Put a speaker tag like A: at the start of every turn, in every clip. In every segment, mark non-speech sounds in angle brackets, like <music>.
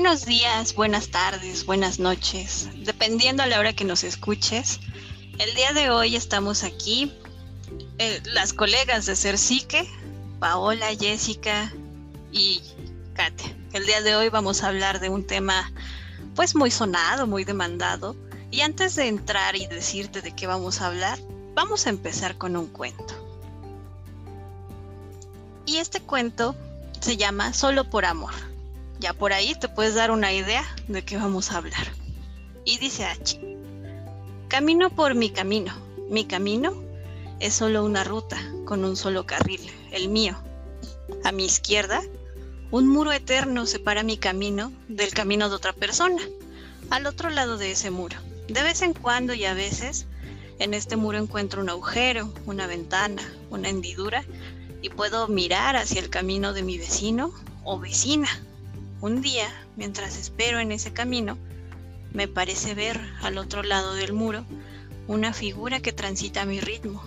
A: Buenos días, buenas tardes, buenas noches, dependiendo a la hora que nos escuches. El día de hoy estamos aquí, eh, las colegas de Ser Paola, Jessica y Katia. El día de hoy vamos a hablar de un tema pues muy sonado, muy demandado. Y antes de entrar y decirte de qué vamos a hablar, vamos a empezar con un cuento. Y este cuento se llama Solo por Amor. Ya por ahí te puedes dar una idea de qué vamos a hablar. Y dice H. Camino por mi camino. Mi camino es solo una ruta con un solo carril, el mío. A mi izquierda, un muro eterno separa mi camino del camino de otra persona. Al otro lado de ese muro, de vez en cuando y a veces, en este muro encuentro un agujero, una ventana, una hendidura y puedo mirar hacia el camino de mi vecino o vecina un día, mientras espero en ese camino, me parece ver al otro lado del muro una figura que transita a mi ritmo,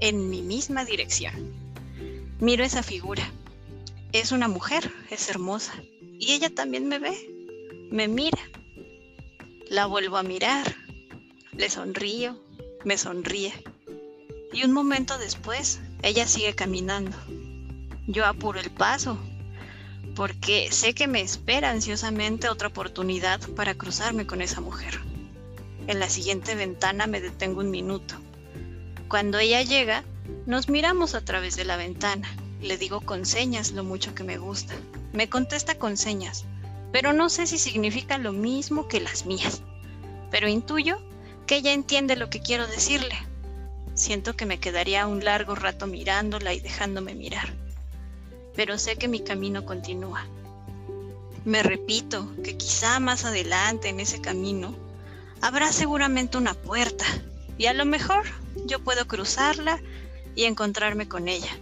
A: en mi misma dirección. Miro esa figura. Es una mujer, es hermosa, y ella también me ve, me mira. La vuelvo a mirar, le sonrío, me sonríe. Y un momento después, ella sigue caminando. Yo apuro el paso porque sé que me espera ansiosamente otra oportunidad para cruzarme con esa mujer. En la siguiente ventana me detengo un minuto. Cuando ella llega, nos miramos a través de la ventana. Le digo con señas lo mucho que me gusta. Me contesta con señas, pero no sé si significa lo mismo que las mías. Pero intuyo que ella entiende lo que quiero decirle. Siento que me quedaría un largo rato mirándola y dejándome mirar pero sé que mi camino continúa. Me repito que quizá más adelante en ese camino habrá seguramente una puerta y a lo mejor yo puedo cruzarla y encontrarme con ella.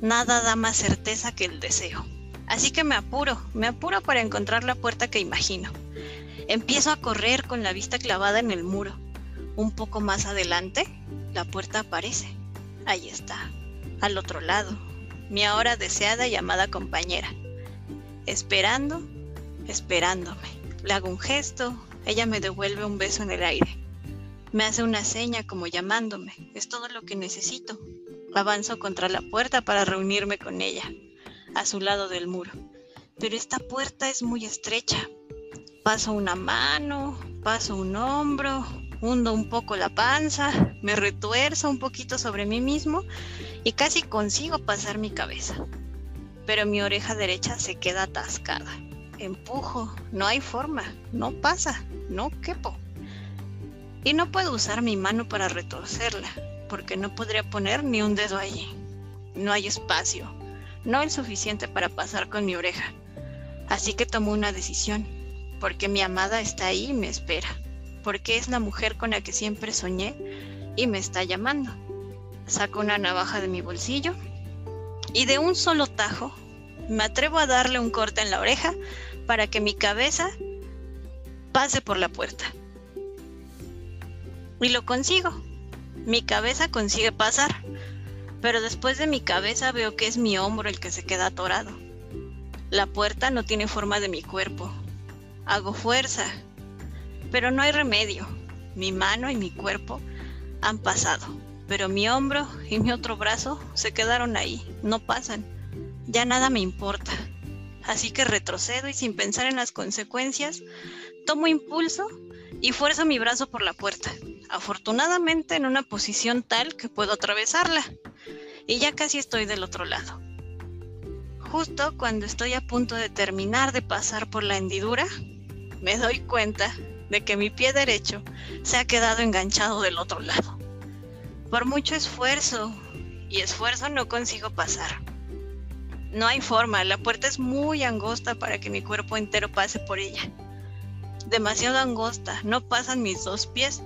A: Nada da más certeza que el deseo. Así que me apuro, me apuro para encontrar la puerta que imagino. Empiezo a correr con la vista clavada en el muro. Un poco más adelante, la puerta aparece. Ahí está, al otro lado, mi ahora deseada y amada compañera. Esperando, esperándome. Le hago un gesto, ella me devuelve un beso en el aire. Me hace una seña como llamándome. Es todo lo que necesito. Avanzo contra la puerta para reunirme con ella, a su lado del muro. Pero esta puerta es muy estrecha. Paso una mano, paso un hombro, hundo un poco la panza, me retuerzo un poquito sobre mí mismo y casi consigo pasar mi cabeza. Pero mi oreja derecha se queda atascada. Empujo, no hay forma, no pasa, no quepo. Y no puedo usar mi mano para retorcerla, porque no podría poner ni un dedo allí. No hay espacio, no el suficiente para pasar con mi oreja. Así que tomo una decisión, porque mi amada está ahí y me espera porque es la mujer con la que siempre soñé y me está llamando. Saco una navaja de mi bolsillo y de un solo tajo me atrevo a darle un corte en la oreja para que mi cabeza pase por la puerta. Y lo consigo. Mi cabeza consigue pasar, pero después de mi cabeza veo que es mi hombro el que se queda atorado. La puerta no tiene forma de mi cuerpo. Hago fuerza pero no hay remedio. Mi mano y mi cuerpo han pasado, pero mi hombro y mi otro brazo se quedaron ahí, no pasan. Ya nada me importa. Así que retrocedo y sin pensar en las consecuencias, tomo impulso y fuerzo mi brazo por la puerta, afortunadamente en una posición tal que puedo atravesarla. Y ya casi estoy del otro lado. Justo cuando estoy a punto de terminar de pasar por la hendidura, me doy cuenta de que mi pie derecho se ha quedado enganchado del otro lado. Por mucho esfuerzo y esfuerzo no consigo pasar. No hay forma, la puerta es muy angosta para que mi cuerpo entero pase por ella. Demasiado angosta, no pasan mis dos pies.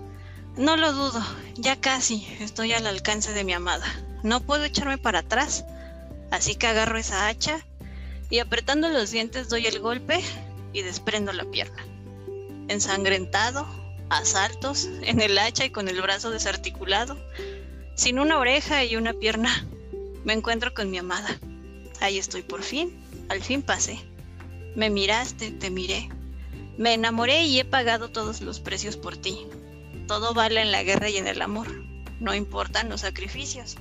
A: No lo dudo, ya casi estoy al alcance de mi amada. No puedo echarme para atrás, así que agarro esa hacha y apretando los dientes doy el golpe y desprendo la pierna ensangrentado, a saltos, en el hacha y con el brazo desarticulado, sin una oreja y una pierna. Me encuentro con mi amada. Ahí estoy por fin, al fin pasé. Me miraste, te miré. Me enamoré y he pagado todos los precios por ti. Todo vale en la guerra y en el amor. No importan los sacrificios.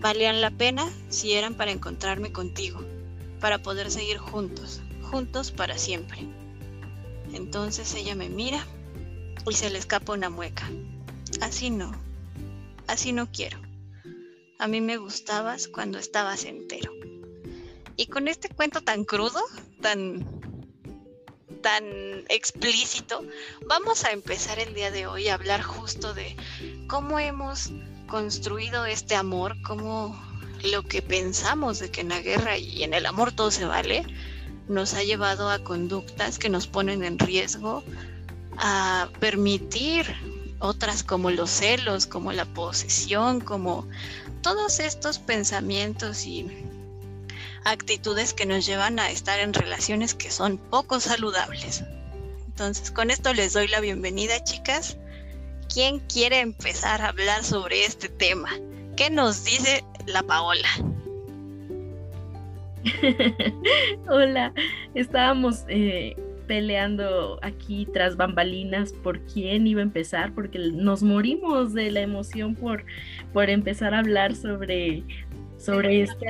A: Valían la pena si eran para encontrarme contigo, para poder seguir juntos, juntos para siempre. Entonces ella me mira y se le escapa una mueca. Así no, así no quiero. A mí me gustabas cuando estabas entero. Y con este cuento tan crudo, tan tan explícito, vamos a empezar el día de hoy a hablar justo de cómo hemos construido este amor, cómo lo que pensamos de que en la guerra y en el amor todo se vale, nos ha llevado a conductas que nos ponen en riesgo, a permitir otras como los celos, como la posesión, como todos estos pensamientos y actitudes que nos llevan a estar en relaciones que son poco saludables. Entonces, con esto les doy la bienvenida, chicas. ¿Quién quiere empezar a hablar sobre este tema? ¿Qué nos dice la Paola? <laughs>
B: Hola, estábamos eh, peleando aquí tras bambalinas por quién iba a empezar, porque nos morimos de la emoción por, por empezar a hablar sobre sobre esto,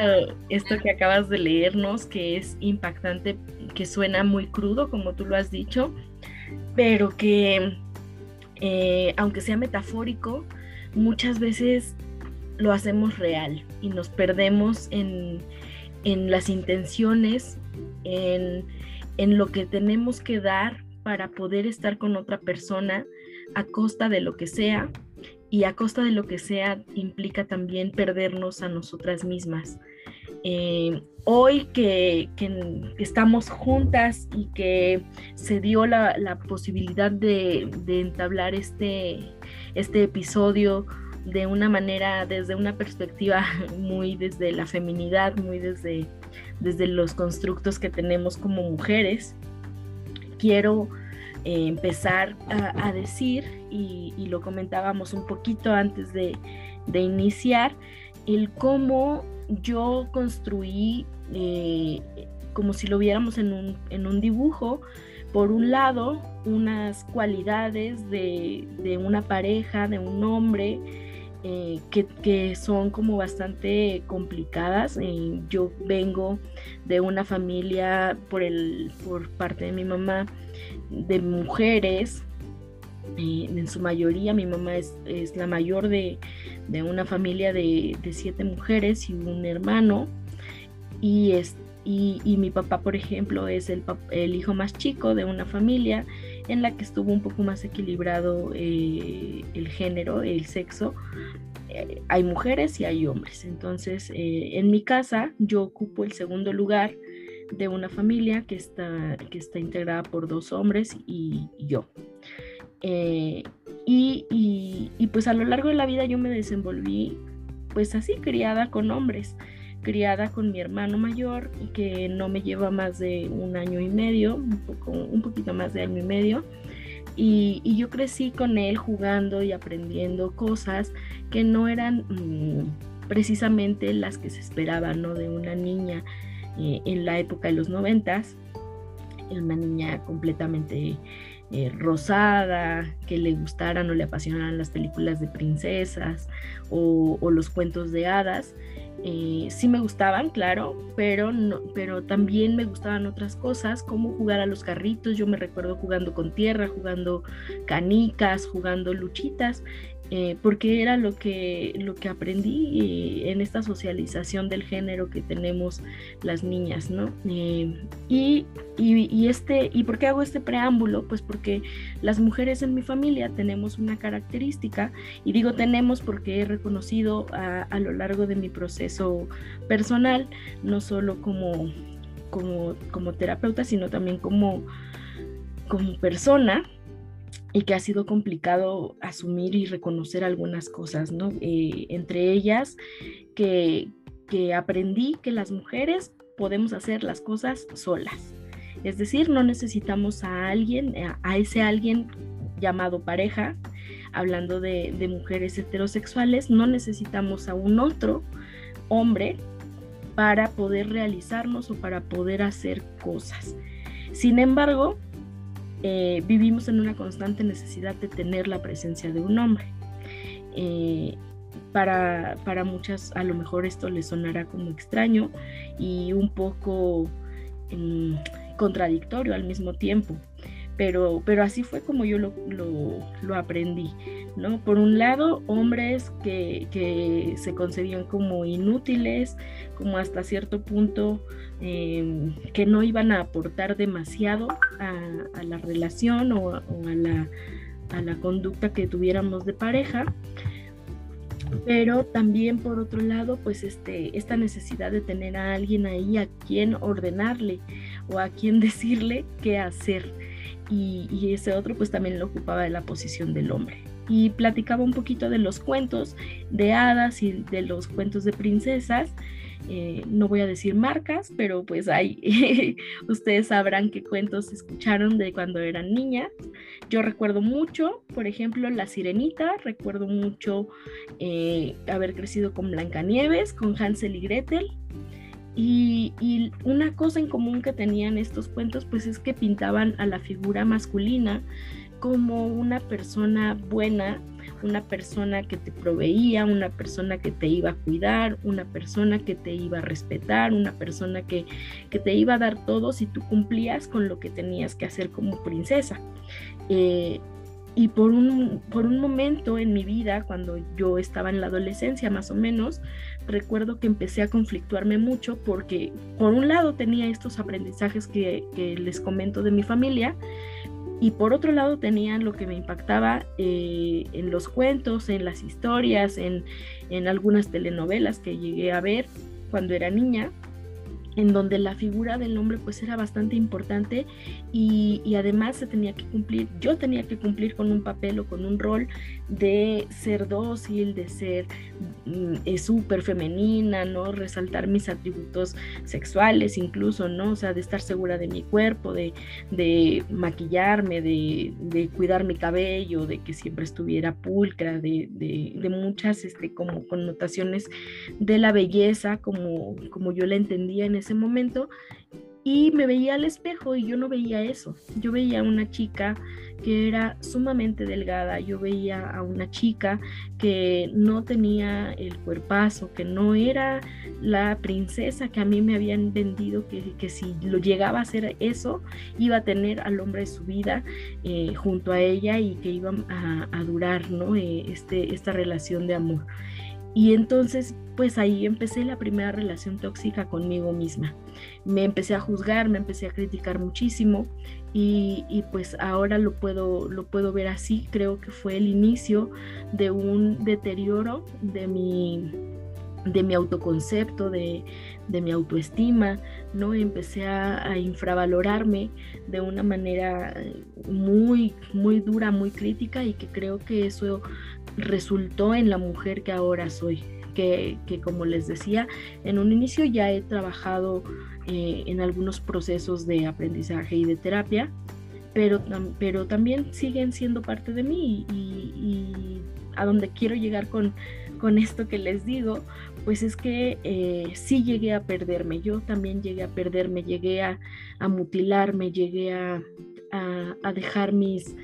B: esto que acabas de leernos, que es impactante, que suena muy crudo, como tú lo has dicho, pero que, eh, aunque sea metafórico, muchas veces lo hacemos real y nos perdemos en, las intenciones, en, en lo que tenemos que dar para poder estar con otra persona a costa de lo que sea y a costa de lo que sea implica también perdernos a nosotras mismas. Eh, hoy que, estamos juntas y que se dio la, posibilidad de, entablar este, este episodio de una manera, desde una perspectiva <laughs> muy desde la feminidad, muy desde, desde los constructos que tenemos como mujeres, quiero eh, empezar a, decir, y, lo comentábamos un poquito antes de, iniciar, el cómo yo construí, eh, como si lo viéramos en un, en un, dibujo, por un lado, unas cualidades de, de una pareja, de un hombre, eh, que, son como bastante complicadas. yo vengo de una familia por, el, por parte de mi mamá de mujeres, eh, en su mayoría mi mamá es, la mayor de, una familia de, siete mujeres y un hermano. Y, es, y, mi papá, por ejemplo, es el, el, hijo más chico de una familia en la que estuvo un poco más equilibrado eh, el género, el sexo. Eh, hay mujeres y hay hombres. Entonces, en mi casa yo ocupo el segundo lugar de una familia que está, que está integrada por dos hombres y, yo. Eh, y, pues a lo largo de la vida yo me desenvolví pues así, criada con hombres, criada con mi hermano mayor que no me lleva más de un año y medio, un, poco, un poquito más de año y medio. Y, yo crecí con él jugando y aprendiendo cosas que no eran mm, precisamente las que se esperaban ¿no? de una niña eh, en la época de los noventas, una niña completamente eh, rosada, que le gustaran o le apasionaran las películas de princesas o, los cuentos de hadas. Eh, sí me gustaban, claro, pero, no, pero también me gustaban otras cosas, como jugar a los carritos. Yo me recuerdo jugando con tierra, jugando canicas, jugando luchitas. Eh, porque era lo que, lo que aprendí eh, en esta socialización del género que tenemos las niñas, ¿no? Eh, y, este, ¿Y por qué hago este preámbulo? Pues porque las mujeres en mi familia tenemos una característica, y digo tenemos porque he reconocido a, a lo largo de mi proceso personal, no solo como, como, como terapeuta, sino también como, como persona, y que ha sido complicado asumir y reconocer algunas cosas, ¿no? Eh, entre ellas, que, que aprendí que las mujeres podemos hacer las cosas solas. Es decir, no necesitamos a alguien, a ese alguien llamado pareja, hablando de, de, mujeres heterosexuales, no necesitamos a un otro hombre para poder realizarnos o para poder hacer cosas. Sin embargo, eh, vivimos en una constante necesidad de tener la presencia de un hombre. Eh, para, para, muchas a lo mejor esto les sonará como extraño y un poco mm, contradictorio al mismo tiempo pero, pero así fue como yo lo, lo, aprendí, ¿no? Por un lado, hombres que, que, se concebían como inútiles, como hasta cierto punto em, que no iban a aportar demasiado a, la relación o, a, la, a la conducta que tuviéramos de pareja pero también por otro lado, pues este, esta necesidad de tener a alguien ahí a quien ordenarle o a quien <laughs> decirle qué hacer y, ese otro pues también lo ocupaba de la posición del hombre. Y platicaba un poquito de los cuentos de hadas y de los cuentos de princesas. Eh, no voy a decir marcas, pero pues hay, <laughs> ustedes sabrán qué cuentos escucharon de cuando eran niñas. Yo recuerdo mucho, por ejemplo, La Sirenita, recuerdo mucho eh, haber crecido con Blancanieves, con Hansel y Gretel, y, una cosa en común que tenían estos cuentos, pues es que pintaban a la figura masculina como una persona buena, una persona que te proveía, una persona que te iba a cuidar, una persona que te iba a respetar, una persona que, que te iba a dar todo si tú cumplías con lo que tenías que hacer como princesa. Eh, y por un, por un momento en mi vida, cuando yo estaba en la adolescencia más o menos, recuerdo que empecé a conflictuarme mucho porque por un lado tenía estos aprendizajes que, les comento de mi familia y por otro lado tenía lo que me impactaba eh, en los cuentos, en las historias, en, en algunas telenovelas que llegué a ver cuando era niña en donde la figura del hombre pues era bastante importante y, además se tenía que cumplir, yo tenía que cumplir con un papel o con un rol de ser dócil, de ser mm, eh, súper femenina, ¿no? Resaltar mis atributos sexuales incluso, ¿no? O sea, de estar segura de mi cuerpo, de, maquillarme, de, de, cuidar mi cabello, de que siempre estuviera pulcra, de, de, muchas este, como connotaciones de la belleza como, como yo la entendía en ese momento y me veía al espejo y yo no veía eso. Yo veía una chica que era sumamente delgada, yo veía a una chica que no tenía el cuerpazo, que no era la princesa que a mí me habían vendido, que, si lo llegaba a hacer eso, iba a tener al hombre de su vida eh, junto a ella y que iba a, durar ¿no? Eh, este, esta relación de amor. Y entonces, pues ahí empecé la primera relación tóxica conmigo misma. Me empecé a juzgar, me empecé a criticar muchísimo y, pues ahora lo puedo, lo puedo ver así. Creo que fue el inicio de un deterioro de mi, de mi autoconcepto, de, mi autoestima, ¿no? Empecé a, a, infravalorarme de una manera muy, muy dura, muy crítica y que creo que eso resultó en la mujer que ahora soy. Que, como les decía, en un inicio ya he trabajado eh, en algunos procesos de aprendizaje y de terapia, pero, pero también siguen siendo parte de mí y, a donde quiero llegar con, con, esto que les digo, pues es que eh, sí llegué a perderme, yo también llegué a perderme, llegué a, mutilarme, llegué a, a dejar mis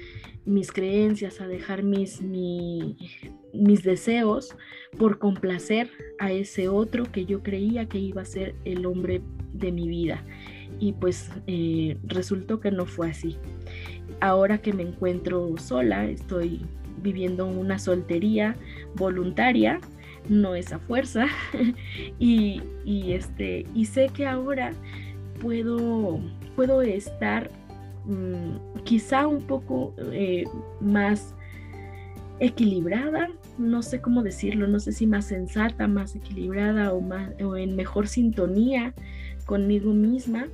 B: mis creencias, a dejar mis, mis deseos por complacer a ese otro que yo creía que iba a ser el hombre de mi vida. Y pues eh, resultó que no fue así. Ahora que me encuentro sola, estoy viviendo una soltería voluntaria, no es a fuerza, <laughs> y, este, y sé que ahora puedo, puedo estar Mm, quizá un poco eh, más equilibrada, no sé cómo decirlo, no sé si más sensata, más equilibrada o, más, o en mejor sintonía conmigo misma.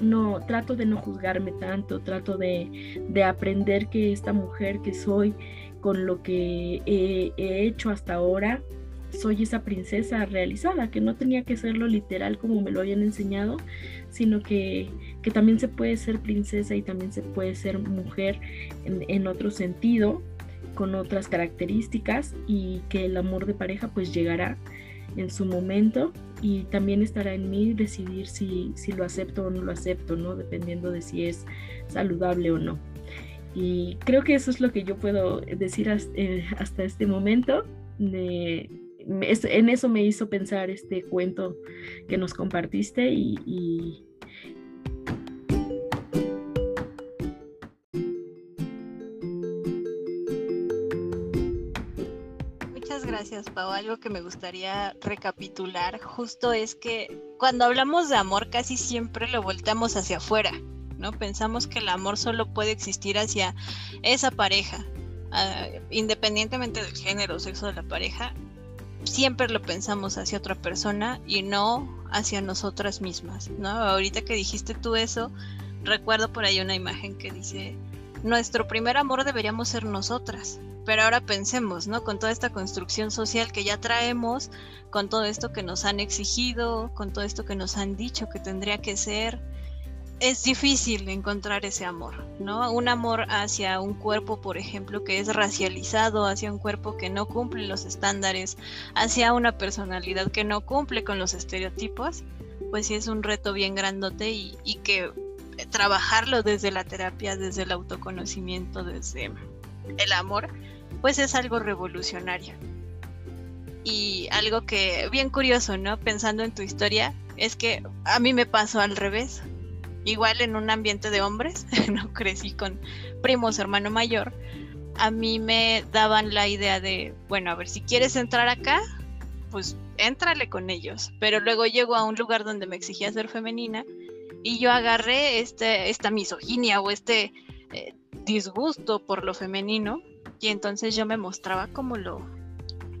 B: No, trato de no juzgarme tanto, trato de, de aprender que esta mujer que soy, con lo que he, he hecho hasta ahora, soy esa princesa realizada, que no tenía que serlo literal como me lo habían enseñado, sino que, también se puede ser princesa y también se puede ser mujer en, otro sentido, con otras características y que el amor de pareja pues llegará en su momento y también estará en mí decidir si, si lo acepto o no lo acepto, ¿no? Dependiendo de si es saludable o no. Y creo que eso es lo que yo puedo decir eh, hasta, este momento. En eso me hizo pensar este cuento que nos compartiste y,
A: Muchas gracias, Pau. Algo que me gustaría recapitular justo es que cuando hablamos de amor casi siempre lo volteamos hacia afuera. ¿no? Pensamos que el amor solo puede existir hacia esa pareja, ah, independientemente del género o sexo de la pareja, siempre lo pensamos hacia otra persona y no hacia nosotras mismas, ¿no? Ahorita que dijiste tú eso, recuerdo por ahí una imagen que dice, nuestro primer amor deberíamos ser nosotras. Pero ahora pensemos, ¿no? Con toda esta construcción social que ya traemos, con todo esto que nos han exigido, con todo esto que nos han dicho que tendría que ser, es difícil encontrar ese amor, ¿no? Un amor hacia un cuerpo, por ejemplo, que es racializado, hacia un cuerpo que no cumple los estándares, hacia una personalidad que no cumple con los estereotipos, pues sí es un reto bien grandote y, y que trabajarlo desde la terapia, desde el autoconocimiento, desde el amor, pues es algo revolucionario. Y algo que, bien curioso, ¿no? Pensando en tu historia, es que a mí me pasó al revés igual en un ambiente de hombres, <laughs> no crecí con primos, hermano mayor, a mí me daban la idea de, bueno, a ver, si quieres entrar acá, pues éntrale con ellos. Pero luego llego a un lugar donde me exigía ser femenina y yo agarré este, esta misoginia o este eh, disgusto por lo femenino y entonces yo me mostraba como lo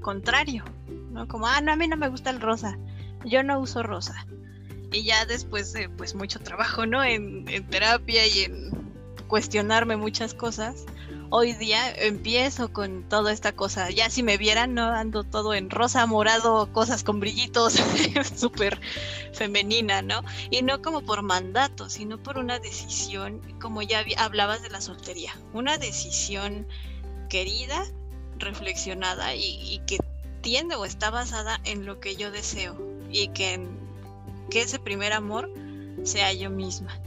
A: contrario, ¿no? Como, ah, no, a mí no me gusta el rosa, yo no uso rosa. Y ya después de pues mucho trabajo, ¿no? En, terapia y en cuestionarme muchas cosas, hoy día empiezo con toda esta cosa. Ya si me vieran, no ando todo en rosa, morado, cosas con brillitos, <laughs> súper femenina, ¿no? Y no como por mandato, sino por una decisión, como ya hablabas de la soltería, una decisión querida, reflexionada y, que tiende o está basada en lo que yo deseo y que que ese primer amor sea yo misma.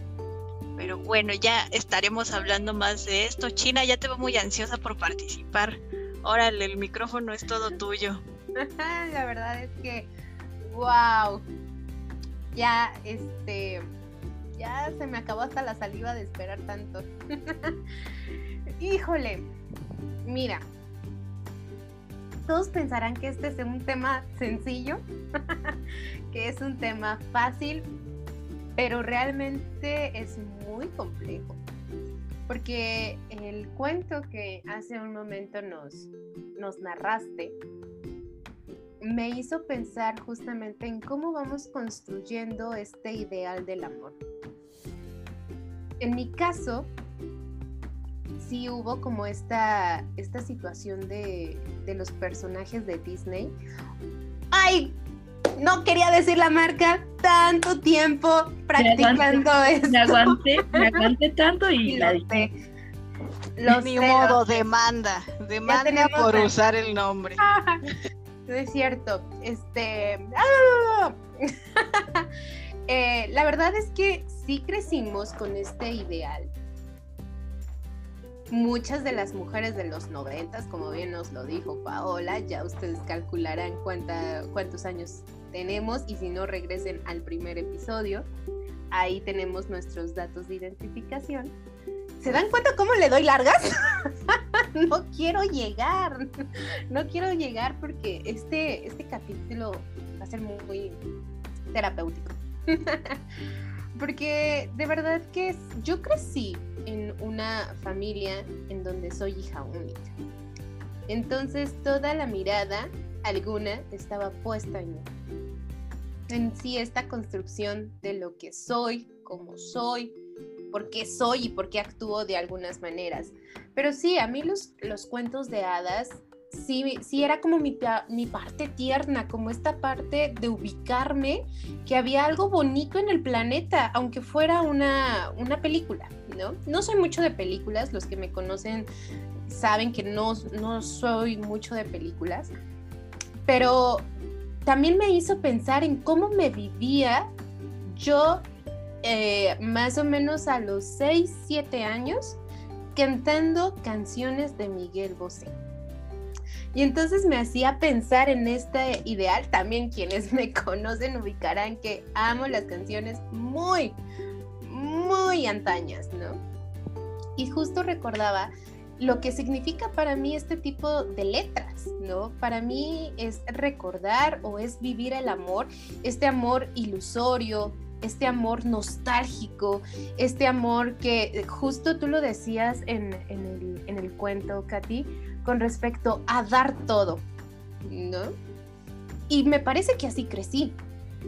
A: Pero bueno, ya estaremos hablando más de esto. China, ya te veo muy ansiosa por participar. Órale, el micrófono es todo tuyo. <laughs>
C: La verdad es que, wow. Ya, este, ya se me acabó hasta la saliva de esperar tanto. <laughs> Híjole, mira, todos pensarán que este es un tema sencillo, <laughs> que es un tema fácil, pero realmente es muy complejo. Porque el cuento que hace un momento nos, nos narraste me hizo pensar justamente en cómo vamos construyendo este ideal del amor. En mi caso, sí hubo como esta, esta situación de, los personajes de Disney. ¡Ay! No quería decir la marca, tanto tiempo practicando
B: esto. Me aguanté, me aguanté tanto y, <laughs> la dije.
A: Los Ni modo, demanda, demanda por usar el nombre. <laughs>
C: no es cierto, este... ¡ah! <laughs> Eh, la verdad es que sí crecimos con este ideal muchas de las mujeres de los noventas, como bien nos lo dijo Paola, ya ustedes calcularán cuánta, cuántos años tenemos y si no regresen al primer episodio, ahí tenemos nuestros datos de identificación. ¿Se dan cuenta cómo le doy largas? <laughs> no quiero llegar, no quiero llegar porque este, este capítulo va a ser muy terapéutico. <laughs> porque de verdad que yo crecí en una familia en donde soy hija única. Entonces toda la mirada, alguna, estaba puesta en mí. En sí esta construcción de lo que soy, cómo soy, por qué soy y por qué actúo de algunas maneras. Pero sí, a mí los, los cuentos de hadas sí, sí era como mi, mi, parte tierna, como esta parte de ubicarme, que había algo bonito en el planeta, aunque fuera una, una película, ¿no? Soy mucho de películas, los que me conocen saben que no, no soy mucho de películas, pero también me hizo pensar en cómo me vivía yo eh, más o menos a los 6, 7 años cantando canciones de Miguel Bosé. Y entonces me hacía pensar en este ideal. También quienes me <laughs> conocen ubicarán que amo las canciones muy, muy antañas, ¿no? Y justo recordaba lo que significa para mí este tipo de letras, ¿no? Para mí es recordar o es vivir el amor, este amor ilusorio, este amor nostálgico, este amor que justo tú lo decías en, el, en el cuento, Katy, con respecto a dar todo, ¿no? Y me parece que así crecí.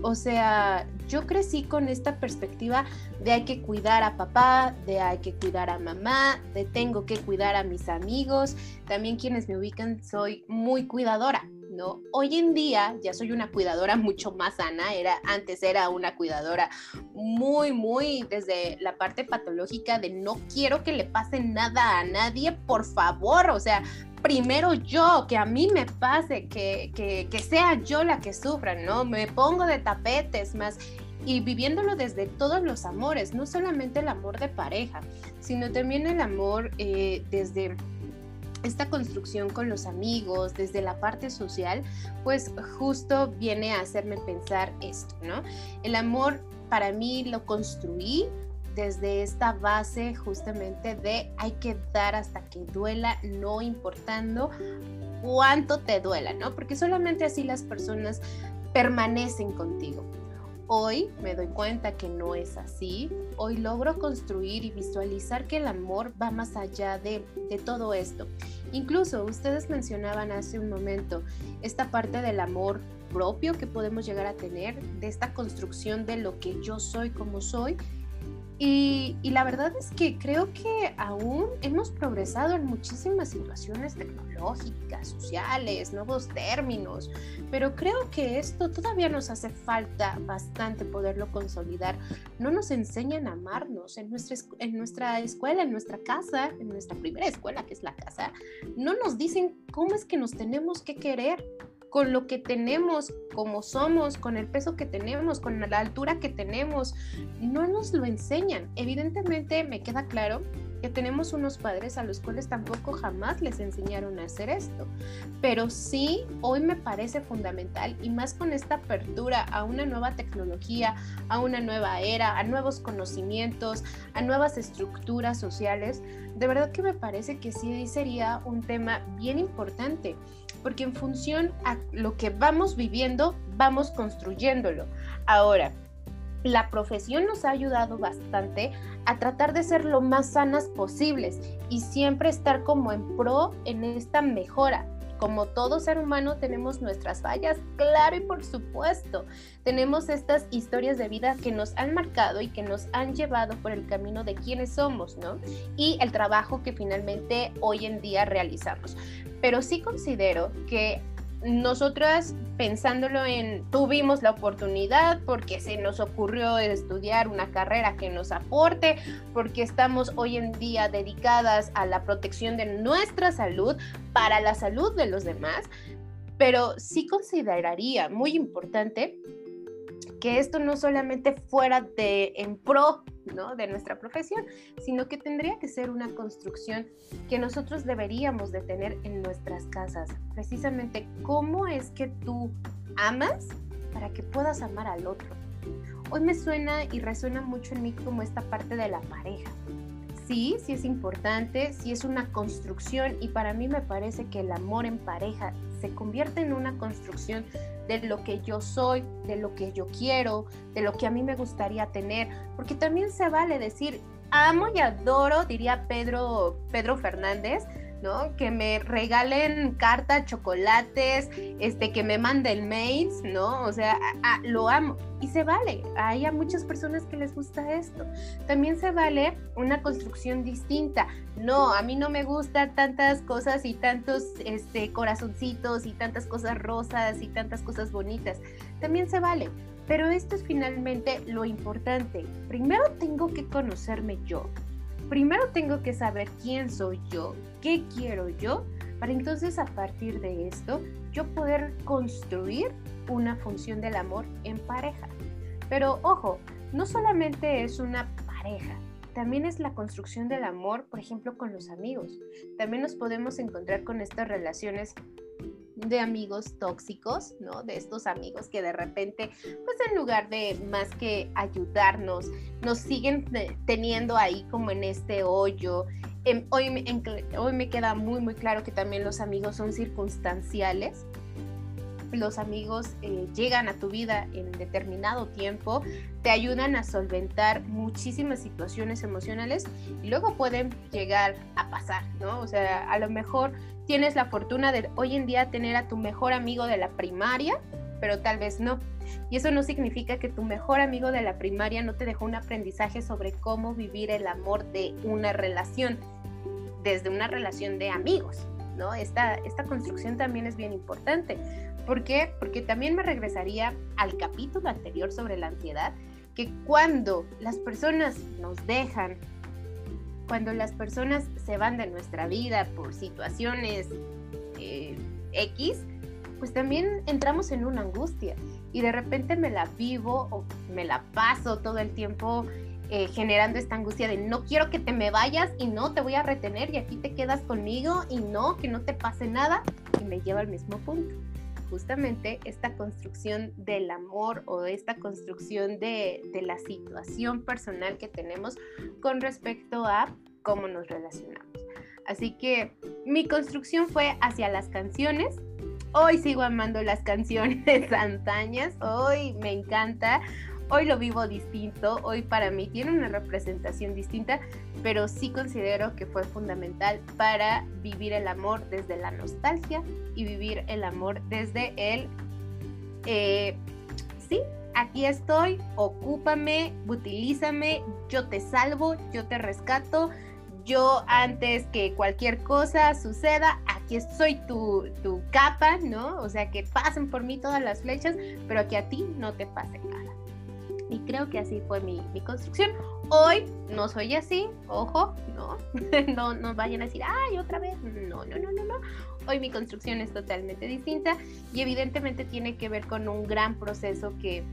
C: O sea, yo crecí con esta perspectiva de hay que cuidar a papá, de hay que cuidar a mamá, de tengo que cuidar a mis amigos. También quienes me ubican soy muy cuidadora, ¿no? Hoy en día ya soy una cuidadora mucho más sana, era antes era una cuidadora muy muy desde la parte patológica de no quiero que le pase nada a nadie, por favor, o sea, primero yo, que a mí me pase, que, que, que sea yo la que sufra, ¿no? Me pongo de tapetes más y viviéndolo desde todos los amores, no solamente el amor de pareja, sino también el amor eh, desde esta construcción con los amigos, desde la parte social, pues justo viene a hacerme pensar esto, ¿no? El amor para mí lo construí desde esta base justamente de hay que dar hasta que duela, no importando cuánto te duela, ¿no? Porque solamente así las personas permanecen contigo. Hoy me doy cuenta que no es así. Hoy logro construir y visualizar que el amor va más allá de, de todo esto. Incluso ustedes mencionaban hace un momento esta parte del amor propio que podemos llegar a tener, de esta construcción de lo que yo soy como soy y, la verdad es que creo que aún hemos progresado en muchísimas situaciones tecnológicas, sociales, nuevos términos, pero creo que esto todavía nos hace falta bastante poderlo consolidar. No nos enseñan a amarnos en nuestra, en nuestra escuela, en nuestra casa, en nuestra primera escuela que es la casa. No nos dicen cómo es que nos tenemos que querer con lo que tenemos, como somos, con el peso que tenemos, con la altura que tenemos. No nos lo enseñan. Evidentemente me queda claro que tenemos unos padres a los cuales tampoco jamás les enseñaron a hacer esto. Pero sí, hoy me parece fundamental y más con esta apertura a una nueva tecnología, a una nueva era, a nuevos conocimientos, a nuevas estructuras sociales, de verdad que me parece que sí sería un tema bien importante porque en función a lo que vamos viviendo, vamos construyéndolo. Ahora, la profesión nos ha ayudado bastante a tratar de ser lo más sanas posibles y siempre estar como en pro en esta mejora. Como todo ser humano tenemos nuestras fallas, claro y por supuesto. Tenemos estas historias de vida que nos han marcado y que nos han llevado por el camino de quienes somos, ¿no? Y el trabajo que finalmente hoy en día realizamos pero sí considero que nosotras pensándolo en tuvimos la oportunidad porque se nos ocurrió estudiar una carrera que nos aporte, porque estamos hoy en día dedicadas a la protección de nuestra salud para la salud de los demás, pero sí consideraría muy importante que esto no solamente fuera de en pro ¿no? de nuestra profesión, sino que tendría que ser una construcción que nosotros deberíamos de tener en nuestras casas. Precisamente, ¿cómo es que tú amas para que puedas amar al otro? Hoy me suena y resuena mucho en mí como esta parte de la pareja. Sí, sí es importante, sí es una construcción y para mí me parece que el amor en pareja se convierte en una construcción de lo que yo soy, de lo que yo quiero, de lo que a mí me gustaría tener, porque también se vale decir, amo y adoro, diría Pedro, Pedro Fernández, ¿no? Que me regalen cartas, chocolates, este, que me manden mails, ¿no? O sea, lo amo. Y se vale. Hay muchas personas que les gusta esto. También se vale una construcción distinta. No, a mí no me gustan tantas cosas y tantos este, corazoncitos y tantas cosas rosas y tantas cosas bonitas. También se vale. Pero esto es finalmente lo importante. Primero tengo que conocerme yo primero tengo que saber quién soy yo, qué quiero yo, para entonces a partir de esto yo poder construir una función del amor en pareja. Pero ojo, no solamente es una pareja, también es la construcción del amor, por ejemplo, con los amigos. También nos podemos encontrar con estas relaciones de amigos tóxicos, ¿no? De estos amigos que de repente, pues en lugar de más que ayudarnos, nos siguen teniendo ahí como en este hoyo. Em, hoy, me queda muy, muy claro que también los amigos son circunstanciales los amigos eh, llegan a tu vida en determinado tiempo, te ayudan a solventar muchísimas situaciones emocionales y luego pueden llegar a pasar, ¿no? O sea, a lo mejor tienes la fortuna de hoy en día tener a tu mejor amigo de la primaria, pero tal vez no. Y eso no significa que tu mejor amigo de la primaria no te dejó un aprendizaje sobre cómo vivir el amor de una relación, desde una relación de amigos, ¿no? Esta, esta construcción también es bien importante. ¿Por qué? Porque también me regresaría al capítulo anterior sobre la ansiedad, que cuando las personas nos dejan, cuando las personas se van de nuestra vida por situaciones eh, X, pues también entramos en una angustia y de repente me la vivo o me la paso todo el tiempo eh, generando esta angustia de no quiero que te me vayas y no te voy a retener y aquí te quedas conmigo y no, que no te pase nada y me lleva al mismo punto justamente esta construcción del amor o esta construcción de, la situación personal que tenemos con respecto a cómo nos relacionamos. Así que mi construcción fue hacia las canciones. Hoy sigo amando las <laughs> canciones antañas. Hoy me encanta hoy lo vivo distinto, hoy para mí tiene una representación distinta, pero sí considero que fue fundamental para vivir el amor desde la nostalgia y vivir el amor desde el, eh, sí, aquí estoy, ocúpame, utilízame, yo te salvo, yo te rescato, yo antes que cualquier cosa suceda, aquí soy tu, tu, capa, ¿no? O sea, que pasen por mí todas las flechas, pero que a ti no te pase nada. Y creo que así fue mi, construcción. Hoy no soy así, ojo, no, <laughs> no, no vayan a decir, ay, otra vez. No, no, no, no, no. Hoy mi construcción es totalmente distinta y evidentemente tiene que ver con un gran proceso que,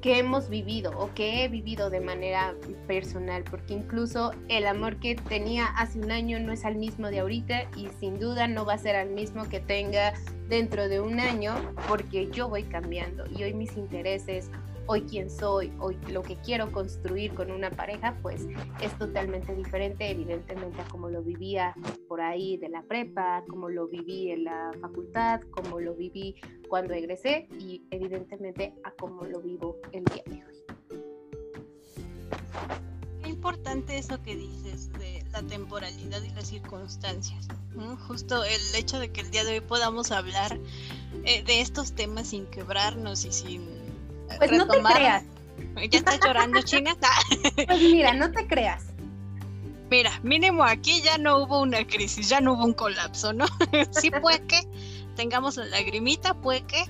C: que hemos vivido o que he vivido de manera personal, porque incluso el amor que tenía hace un año no es el mismo de ahorita y sin duda no va a ser el mismo que tenga dentro de un año, porque yo voy cambiando y hoy mis intereses, hoy quién soy, hoy lo que quiero construir con una pareja, pues es totalmente diferente, evidentemente, a como lo vivía por ahí de la prepa, como lo viví en la facultad, como lo viví cuando egresé y evidentemente a como lo vivo el día de hoy.
A: Qué importante eso que dices de la temporalidad y las circunstancias. Justo el hecho de que el día de hoy podamos hablar eh, de estos temas sin quebrarnos y sin
C: pues no te creas. <laughs>
A: ¿Ya estás llorando, China? <laughs>
C: pues mira, no te creas.
A: Mira, mínimo aquí ya no hubo una crisis, ya no hubo un colapso, ¿no? <laughs> sí puede que tengamos la lagrimita, puede que,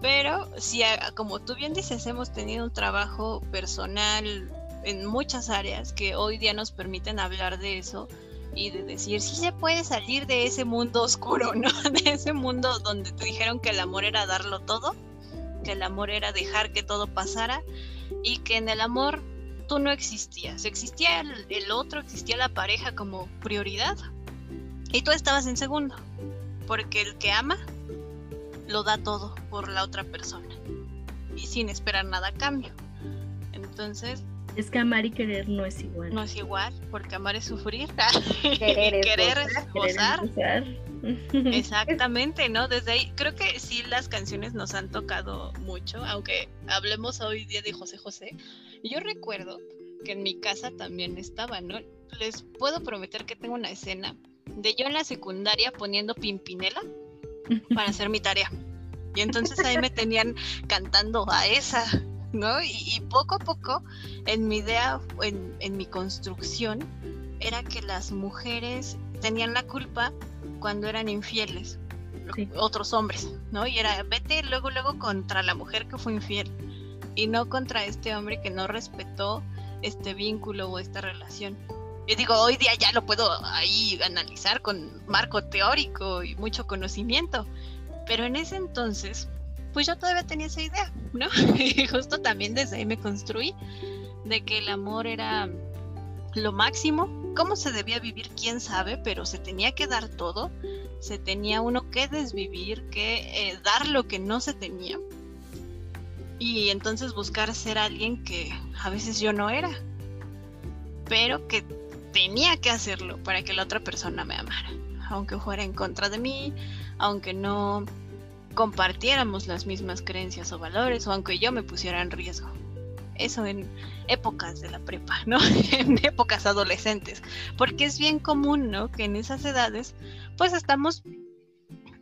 A: pero si como tú bien dices, hemos tenido un trabajo personal en muchas áreas que hoy día nos permiten hablar de eso y de decir si se puede salir de ese mundo oscuro, ¿no? De ese mundo donde te dijeron que el amor era darlo todo que el amor era dejar que todo pasara y que en el amor tú no existías, existía el, otro, existía la pareja como prioridad y tú estabas en segundo, porque el que ama lo da todo por la otra persona y sin esperar nada a cambio. Entonces,
B: es que amar y querer no es igual.
A: No es igual, porque amar es sufrir. <laughs> Querer es querer gozar. <laughs> Exactamente, ¿no? Desde ahí, creo que sí las canciones nos han tocado mucho, aunque hablemos hoy día de José José. Yo recuerdo que en mi casa también estaba, ¿no? Les puedo prometer que tengo una escena de yo en la secundaria poniendo Pimpinela para hacer mi tarea. Y entonces ahí me tenían cantando a esa ¿no? Y, poco a poco, en mi idea, en, en mi construcción, era que las mujeres tenían la culpa cuando eran infieles, otros hombres, ¿no? Y era, vete luego, luego contra la mujer que fue infiel y no contra este hombre que no respetó este vínculo o esta relación. Y digo, hoy día ya lo puedo ahí analizar con marco teórico y mucho conocimiento. Pero en ese entonces, pues yo todavía tenía esa idea, ¿no? <laughs> Y justo también desde ahí me construí de que el amor era lo máximo. ¿Cómo se debía vivir? ¿Quién sabe? Pero se tenía que dar todo. Se tenía uno que desvivir, que eh, dar lo que no se tenía. Y entonces buscar ser alguien que a veces yo no era. Pero que tenía que hacerlo para que la otra persona me amara. Aunque fuera en contra de mí, aunque no compartiéramos las mismas creencias o valores, o aunque yo me pusiera en riesgo eso en épocas de la prepa, ¿no? <laughs> en épocas adolescentes, porque es bien común, ¿no? Que en esas edades, pues estamos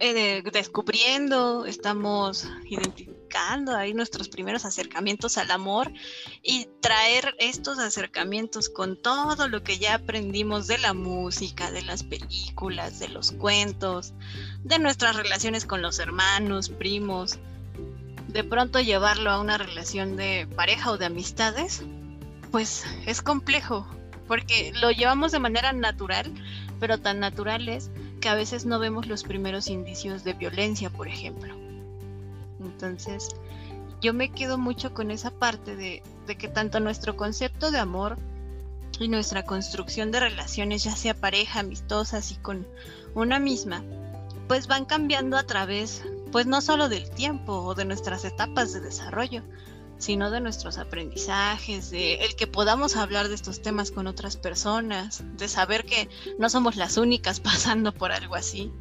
A: eh, descubriendo, estamos identificando ahí nuestros primeros acercamientos al amor y traer estos acercamientos con todo lo que ya aprendimos de la música, de las películas, de los cuentos, de nuestras relaciones con los hermanos, primos, de pronto llevarlo a una relación de pareja o de amistades, pues es complejo, porque lo llevamos de manera natural, pero tan natural es que a veces no vemos los primeros indicios de violencia, por ejemplo. Entonces, yo me quedo mucho con esa parte de, de que tanto nuestro concepto de amor y nuestra construcción de relaciones, ya sea pareja, amistosas y con una misma, pues van cambiando a través pues no solo del tiempo o de nuestras etapas de desarrollo, sino de nuestros aprendizajes, de el que podamos hablar de estos temas con otras personas, de saber que no somos las únicas <laughs> pasando por algo así.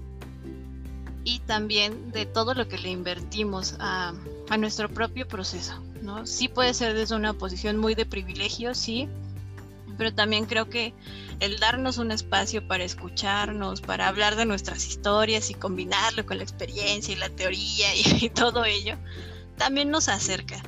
A: Y también de todo lo que le invertimos a, a nuestro propio proceso, ¿no? Sí puede ser desde una posición muy de privilegio, sí, pero también creo que el darnos un espacio para escucharnos, para hablar de nuestras historias y combinarlo con la experiencia y la teoría y, <laughs> todo ello, también nos acerca.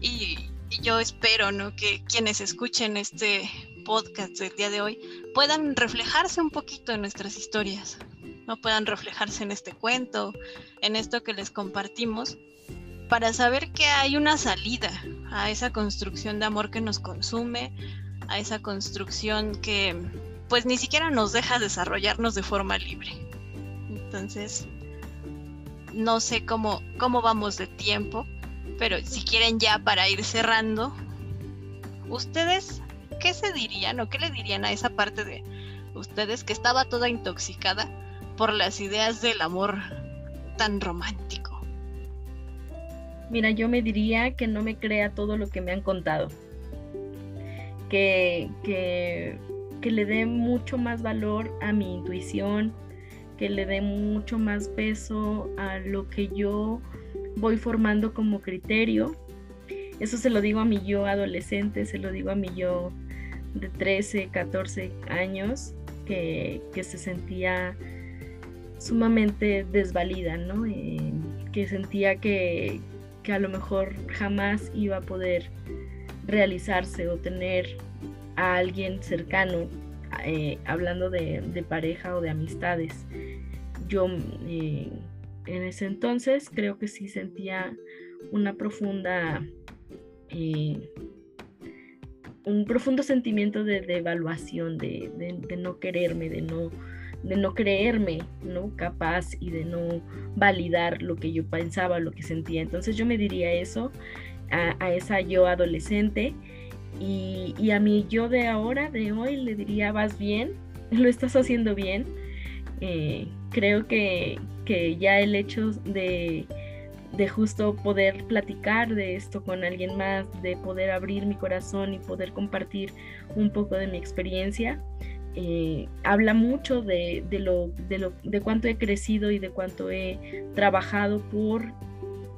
A: Y, yo espero ¿no? que quienes escuchen este podcast del día de hoy puedan reflejarse un poquito en nuestras historias, no puedan reflejarse en este cuento, en esto que les compartimos, para saber que hay una salida a esa construcción de amor que nos consume, a esa construcción que pues ni siquiera nos deja desarrollarnos de forma libre. Entonces, no sé cómo, cómo vamos de tiempo, pero si quieren ya para ir cerrando, ¿ustedes qué se dirían o qué le dirían a esa parte de ustedes que estaba toda intoxicada por las ideas del amor tan romántico?
B: Mira, yo me diría que no me crea todo lo que me han contado que, que, le dé mucho más valor a mi intuición, que le dé mucho más peso a lo que yo voy formando como criterio. Eso se lo digo a mi yo adolescente, se lo digo a mi yo de 13, 14 años, que, se sentía sumamente desvalida, ¿no? Eh, que sentía que, que a lo mejor jamás iba a poder realizarse o tener a alguien cercano, eh, hablando de, pareja o de amistades. Yo eh, en ese entonces creo que sí sentía una profunda, eh, un profundo sentimiento de, evaluación, de, de, no quererme, de no, de no creerme ¿no? capaz y de no validar lo que yo pensaba, lo que sentía. Entonces yo me diría eso a, esa yo adolescente y, a mi yo de ahora, de hoy, le diría, vas bien, <laughs> lo estás haciendo bien. Eh, creo que, ya el hecho de, justo poder platicar de esto con alguien más, de poder abrir mi corazón y poder compartir un poco de mi experiencia, eh, habla mucho de, lo, de, lo, de cuánto he crecido y de cuánto he trabajado por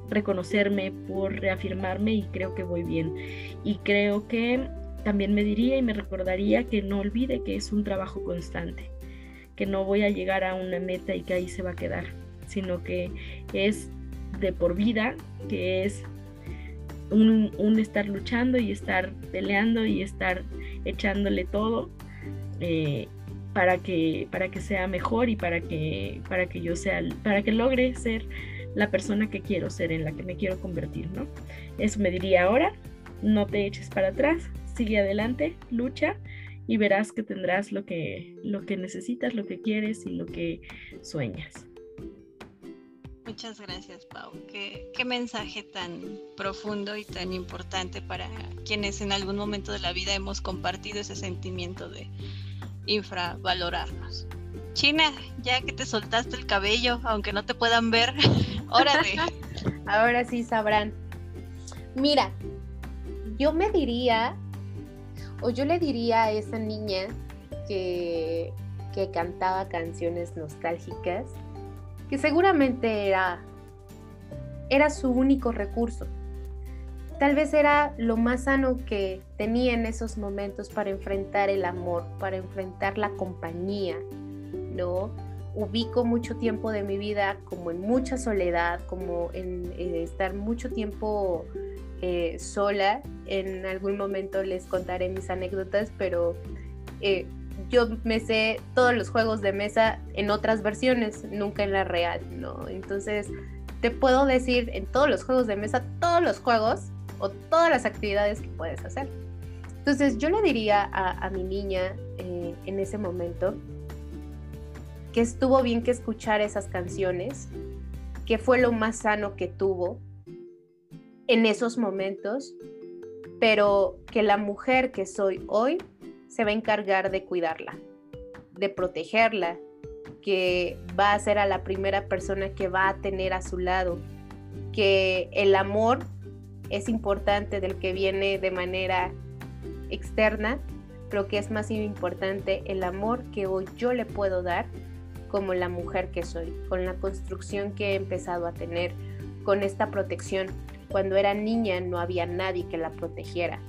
B: reconocerme, por reafirmarme y creo que voy bien. Y creo que también me diría y me recordaría que no olvide que es un trabajo constante, que no voy a llegar a una meta y que ahí se va a quedar, sino que es de por vida, que es un, estar luchando y estar peleando y estar echándole todo eh, para, que, para que sea mejor y para que, para que yo sea, para que logre ser la persona que quiero ser, en la que me quiero convertir, ¿no? Eso me diría ahora, no te eches para atrás, sigue adelante, lucha y verás que tendrás lo que, lo que necesitas, lo que quieres y lo que sueñas.
A: Muchas gracias, Pau. Qué, qué, mensaje tan profundo y tan importante para quienes en algún momento de la vida hemos compartido ese sentimiento de infravalorarnos. China, ya que te soltaste el cabello, aunque no te puedan ver, <laughs> órale. <laughs>
C: Ahora sí sabrán. Mira, yo me diría, o yo le diría a esa niña que, que cantaba canciones nostálgicas, que seguramente era, era su único recurso. Tal vez era lo más sano que tenía en esos momentos para enfrentar el amor, para enfrentar la compañía, ¿no? Ubico mucho tiempo de mi vida como en mucha soledad, como en, estar mucho tiempo eh, sola. En algún momento les contaré mis anécdotas, pero eh, yo me sé todos los juegos de mesa en otras versiones, nunca en la real, ¿no? Entonces, te puedo decir en todos los juegos de mesa, todos los juegos o todas las actividades que puedes hacer. Entonces, yo le diría a, mi niña eh, en ese momento que estuvo bien que escuchar esas canciones, que fue lo más sano que tuvo en esos momentos, pero que la mujer que soy hoy se va a encargar de cuidarla, de protegerla, que va a ser a la primera persona que va a tener a su lado, que el amor es importante del que viene de manera externa, pero que es más importante el amor que hoy yo le puedo dar como la mujer que soy, con la construcción que he empezado a tener, con esta protección. Cuando era niña no había nadie que la protegiera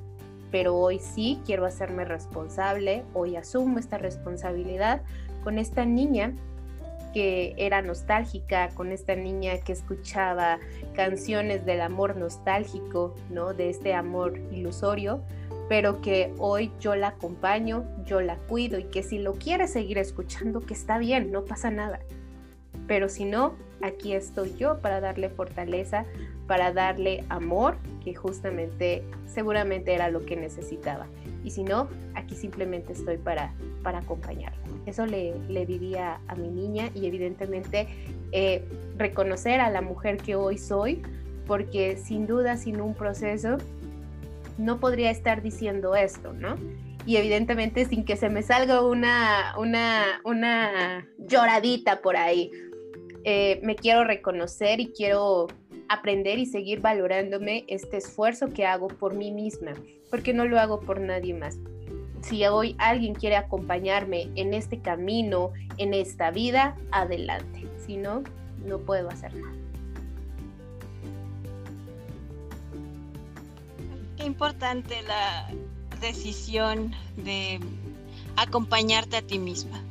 C: pero hoy sí quiero hacerme responsable, hoy asumo esta responsabilidad con esta niña que era nostálgica, con esta niña que escuchaba canciones del amor nostálgico, ¿no? De este amor ilusorio, pero que hoy yo la acompaño, yo la cuido y que si lo quiere seguir escuchando, que está bien, no pasa nada. Pero si no, aquí estoy yo para darle fortaleza, para darle amor, que justamente seguramente era lo que necesitaba. Y si no, aquí simplemente estoy para, para acompañarla. Eso le, le diría a mi niña y evidentemente eh, reconocer a la mujer que hoy soy, porque sin duda, sin un proceso, no podría estar diciendo esto, ¿no? Y evidentemente sin que se me salga una, una, una lloradita por ahí. Eh, me quiero reconocer y quiero aprender y seguir valorándome este esfuerzo que hago por mí misma, porque no lo hago por nadie más. Si hoy alguien quiere acompañarme en este camino, en esta vida, adelante. Si no, no puedo hacer nada.
A: Importante la decisión de acompañarte a ti misma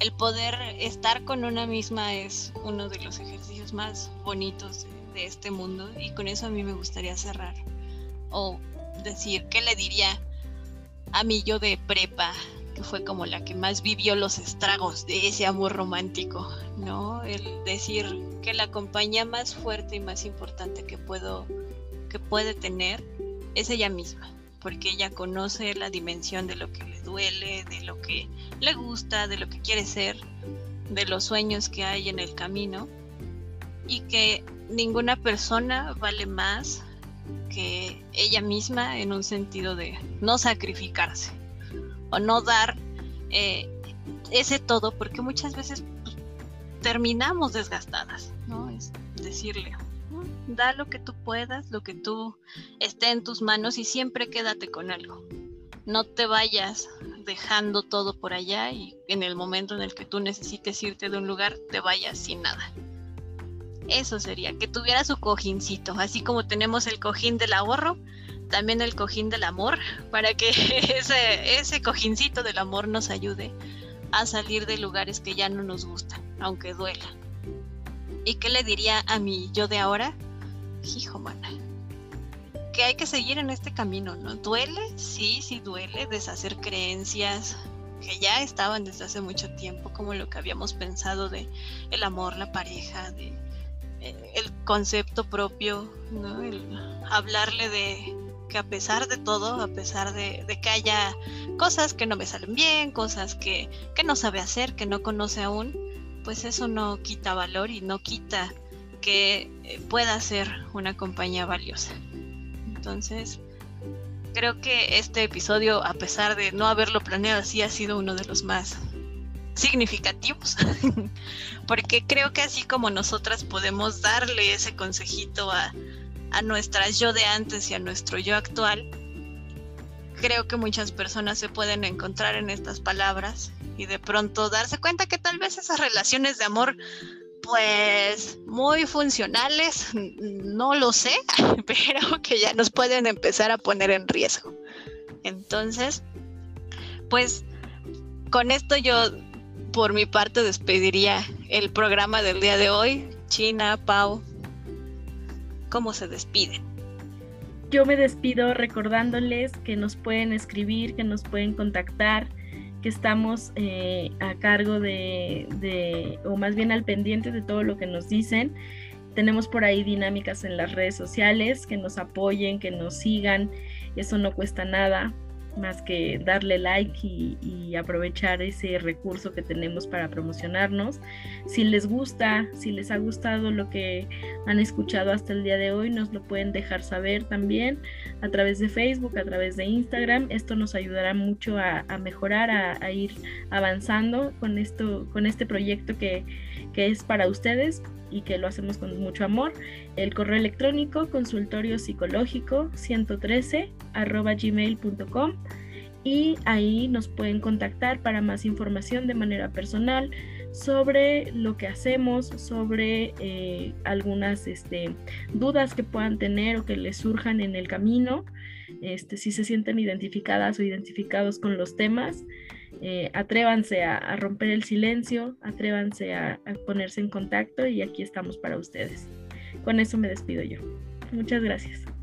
A: el poder estar con una misma es uno de los ejercicios más bonitos de, este mundo y con eso a mí me gustaría cerrar o decir qué le diría a mí yo de prepa que fue como la que más vivió los estragos de ese amor romántico, ¿no? El decir que la compañía más fuerte y más importante que puedo que puede tener es ella misma porque ella conoce la dimensión de lo que le duele, de lo que le gusta, de lo que quiere ser, de los sueños que hay en el camino y que ninguna persona vale más que ella misma en un sentido de no sacrificarse o no dar eh, ese todo porque muchas veces pues, terminamos desgastadas, ¿no? Es decirle, da lo que tú puedas, lo que tú esté en tus manos y siempre quédate con algo. No te vayas dejando todo por allá y en el momento en el que tú necesites irte de un lugar te vayas sin nada. Eso sería, que tuviera su cojincito, así como tenemos el cojín del ahorro, también el cojín del amor, para que <laughs> ese, ese cojincito del amor nos ayude a salir de lugares que ya no nos gustan, aunque duela. ¿Y qué le diría a mi yo de ahora? Hijo, mana, que hay que seguir en este camino, ¿no? ¿Duele? Sí, sí duele deshacer creencias que ya estaban desde hace mucho tiempo, como lo que habíamos pensado de el amor, la pareja, de eh, el concepto propio, ¿no? El hablarle de que a pesar de todo, a pesar de, de, que haya cosas que no me salen bien, cosas que, que no sabe hacer, que no conoce aún, pues eso no quita valor y no quita que eh, pueda ser una compañía valiosa. Entonces, creo que este episodio, a pesar de no haberlo planeado así, ha sido uno de los más significativos, <laughs> porque creo que así como nosotras podemos darle ese consejito a, a nuestras yo de antes y a nuestro yo actual, creo que muchas personas se pueden encontrar en estas palabras y de pronto darse cuenta que tal vez esas relaciones de amor pues muy funcionales, no lo sé, <laughs> pero que ya nos pueden empezar a poner en riesgo. Entonces, pues con esto yo por mi parte despediría el programa del día de hoy. China, Pau, ¿cómo se despiden?
B: Yo me despido recordándoles que nos pueden escribir, que nos pueden contactar, estamos eh, a cargo de, o más bien al pendiente de todo lo que nos dicen. Tenemos por ahí dinámicas en las redes sociales, que nos apoyen, que nos sigan, eso no cuesta nada más que darle like y, aprovechar ese recurso que tenemos para promocionarnos. Si les gusta, si les ha gustado lo que han escuchado hasta el día de hoy, nos lo pueden dejar saber también a través de Facebook, a través de Instagram. Esto nos ayudará mucho a, mejorar, a, ir avanzando con, esto, con este proyecto que, que es para ustedes y que lo hacemos con mucho amor. El correo electrónico consultorio psicológico 113 arroba gmail.com y ahí nos pueden contactar para más información de manera personal sobre lo que hacemos, sobre eh, algunas este, dudas que puedan tener o que les surjan en el camino, este, si se sienten identificadas o identificados con los temas. Eh, atrévanse a, romper el silencio, atrévanse a, a ponerse en contacto y aquí estamos para ustedes. Con eso me despido yo. Muchas gracias.